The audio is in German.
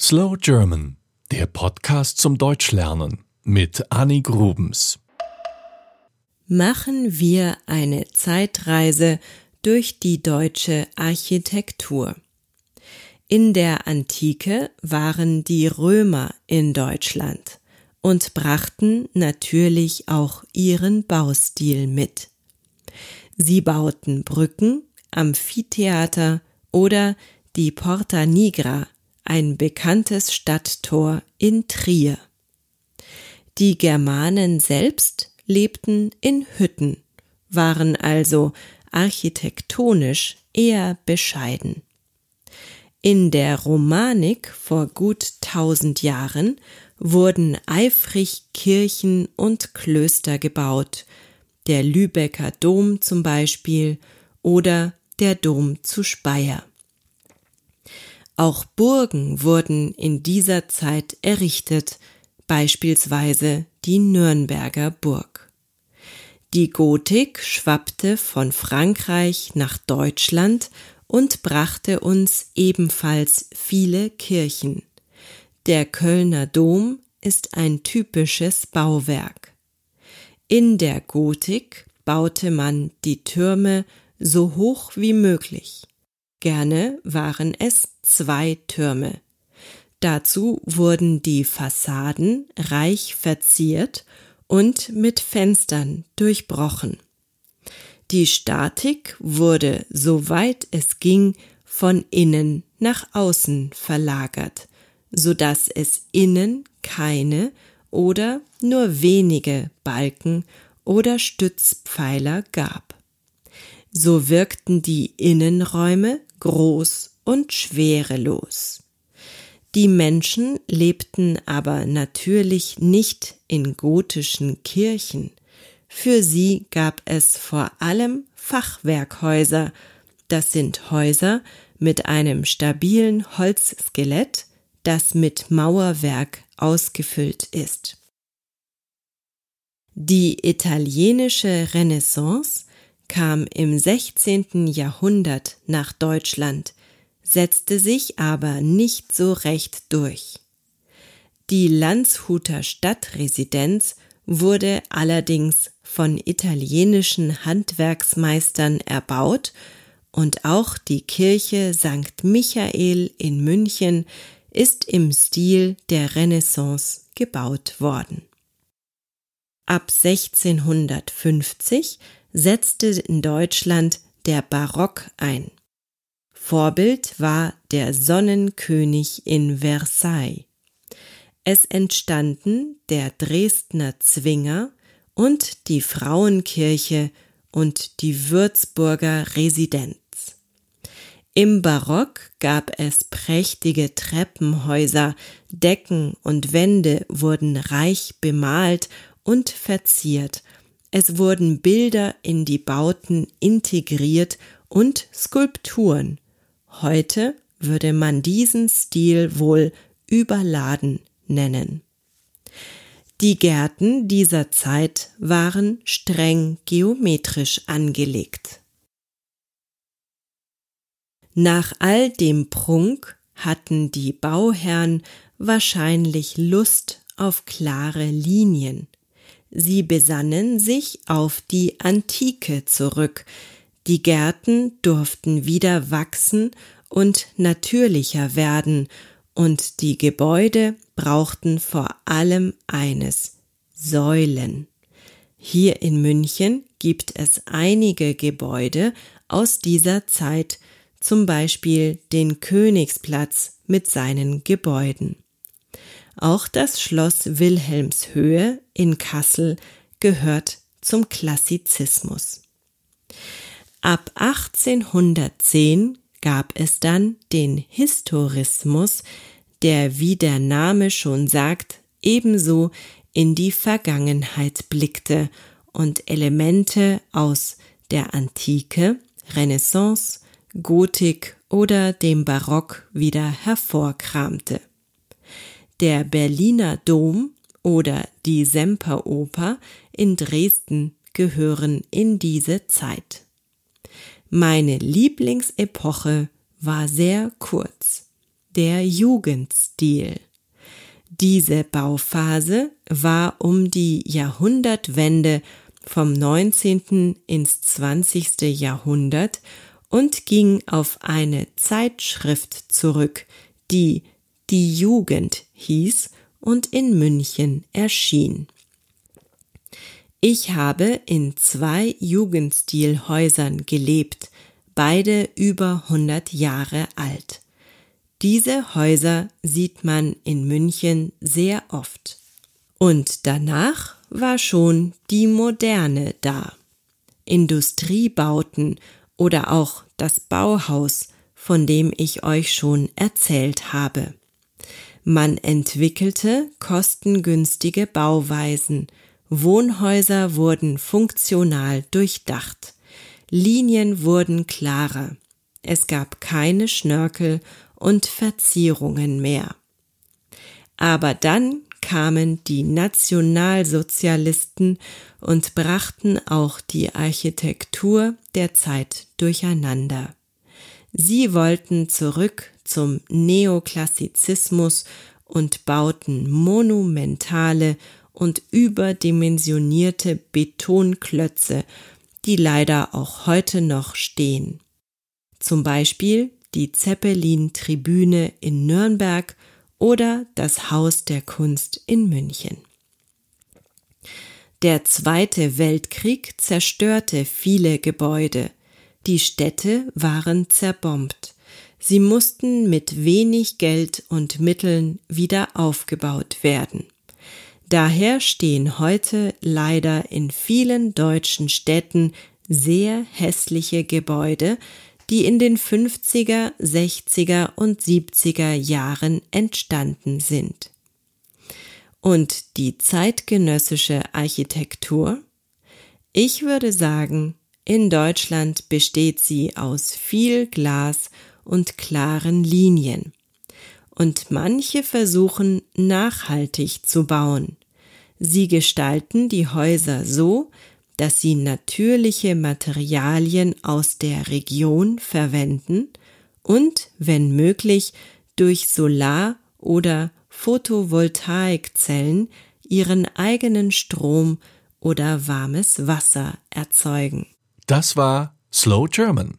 Slow German, der Podcast zum Deutschlernen mit Annie Grubens. Machen wir eine Zeitreise durch die deutsche Architektur. In der Antike waren die Römer in Deutschland und brachten natürlich auch ihren Baustil mit. Sie bauten Brücken, Amphitheater oder die Porta Nigra, ein bekanntes Stadttor in Trier. Die Germanen selbst lebten in Hütten, waren also architektonisch eher bescheiden. In der Romanik vor gut tausend Jahren wurden eifrig Kirchen und Klöster gebaut, der Lübecker Dom zum Beispiel oder der Dom zu Speyer. Auch Burgen wurden in dieser Zeit errichtet, beispielsweise die Nürnberger Burg. Die Gotik schwappte von Frankreich nach Deutschland und brachte uns ebenfalls viele Kirchen. Der Kölner Dom ist ein typisches Bauwerk. In der Gotik baute man die Türme so hoch wie möglich. Gerne waren es zwei Türme. Dazu wurden die Fassaden reich verziert und mit Fenstern durchbrochen. Die Statik wurde, soweit es ging, von innen nach außen verlagert, so dass es innen keine oder nur wenige Balken oder Stützpfeiler gab. So wirkten die Innenräume groß und schwerelos. Die Menschen lebten aber natürlich nicht in gotischen Kirchen. Für sie gab es vor allem Fachwerkhäuser, das sind Häuser mit einem stabilen Holzskelett, das mit Mauerwerk ausgefüllt ist. Die italienische Renaissance kam im 16. Jahrhundert nach Deutschland, setzte sich aber nicht so recht durch. Die Landshuter Stadtresidenz wurde allerdings von italienischen Handwerksmeistern erbaut und auch die Kirche St. Michael in München ist im Stil der Renaissance gebaut worden. Ab 1650 setzte in Deutschland der Barock ein. Vorbild war der Sonnenkönig in Versailles. Es entstanden der Dresdner Zwinger und die Frauenkirche und die Würzburger Residenz. Im Barock gab es prächtige Treppenhäuser, Decken und Wände wurden reich bemalt und verziert, es wurden Bilder in die Bauten integriert und Skulpturen, Heute würde man diesen Stil wohl überladen nennen. Die Gärten dieser Zeit waren streng geometrisch angelegt. Nach all dem Prunk hatten die Bauherren wahrscheinlich Lust auf klare Linien. Sie besannen sich auf die Antike zurück, die Gärten durften wieder wachsen und natürlicher werden, und die Gebäude brauchten vor allem eines Säulen. Hier in München gibt es einige Gebäude aus dieser Zeit, zum Beispiel den Königsplatz mit seinen Gebäuden. Auch das Schloss Wilhelmshöhe in Kassel gehört zum Klassizismus. Ab 1810 gab es dann den Historismus, der, wie der Name schon sagt, ebenso in die Vergangenheit blickte und Elemente aus der Antike, Renaissance, Gotik oder dem Barock wieder hervorkramte. Der Berliner Dom oder die Semperoper in Dresden gehören in diese Zeit. Meine Lieblingsepoche war sehr kurz. der Jugendstil. Diese Bauphase war um die Jahrhundertwende vom 19. ins 20. Jahrhundert und ging auf eine Zeitschrift zurück, die Die Jugend hieß und in München erschien. Ich habe in zwei Jugendstilhäusern gelebt, beide über 100 Jahre alt. Diese Häuser sieht man in München sehr oft. Und danach war schon die Moderne da. Industriebauten oder auch das Bauhaus, von dem ich euch schon erzählt habe. Man entwickelte kostengünstige Bauweisen, Wohnhäuser wurden funktional durchdacht, Linien wurden klarer, es gab keine Schnörkel und Verzierungen mehr. Aber dann kamen die Nationalsozialisten und brachten auch die Architektur der Zeit durcheinander. Sie wollten zurück zum Neoklassizismus und bauten monumentale und überdimensionierte Betonklötze, die leider auch heute noch stehen. Zum Beispiel die Zeppelin-Tribüne in Nürnberg oder das Haus der Kunst in München. Der Zweite Weltkrieg zerstörte viele Gebäude. Die Städte waren zerbombt. Sie mussten mit wenig Geld und Mitteln wieder aufgebaut werden. Daher stehen heute leider in vielen deutschen Städten sehr hässliche Gebäude, die in den 50er, 60er und 70er Jahren entstanden sind. Und die zeitgenössische Architektur? Ich würde sagen, in Deutschland besteht sie aus viel Glas und klaren Linien. Und manche versuchen nachhaltig zu bauen. Sie gestalten die Häuser so, dass sie natürliche Materialien aus der Region verwenden und, wenn möglich, durch Solar- oder Photovoltaikzellen ihren eigenen Strom oder warmes Wasser erzeugen. Das war Slow German,